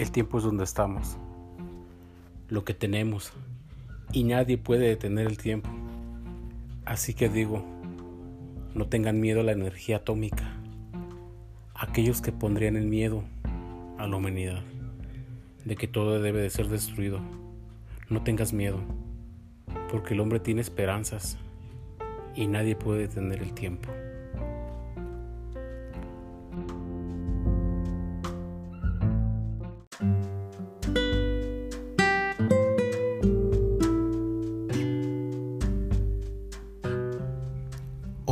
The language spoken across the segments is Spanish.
El tiempo es donde estamos, lo que tenemos, y nadie puede detener el tiempo. Así que digo, no tengan miedo a la energía atómica, aquellos que pondrían el miedo a la humanidad, de que todo debe de ser destruido. No tengas miedo, porque el hombre tiene esperanzas y nadie puede detener el tiempo.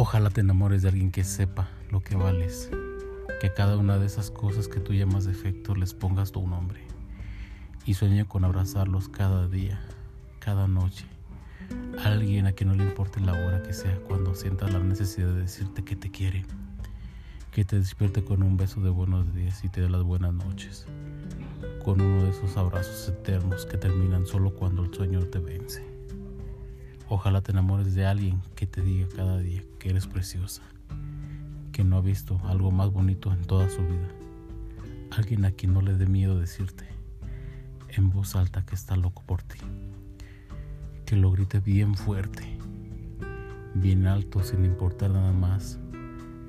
Ojalá te enamores de alguien que sepa lo que vales, que cada una de esas cosas que tú llamas defectos les pongas tu nombre y sueña con abrazarlos cada día, cada noche. Alguien a quien no le importe la hora que sea cuando sienta la necesidad de decirte que te quiere, que te despierte con un beso de buenos días y te dé las buenas noches, con uno de esos abrazos eternos que terminan solo cuando el sueño te vence. Ojalá te enamores de alguien que te diga cada día que eres preciosa, que no ha visto algo más bonito en toda su vida. Alguien a quien no le dé miedo decirte en voz alta que está loco por ti. Que lo grite bien fuerte, bien alto, sin importar nada más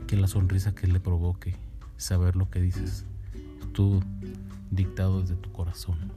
que la sonrisa que le provoque saber lo que dices, tú dictado desde tu corazón.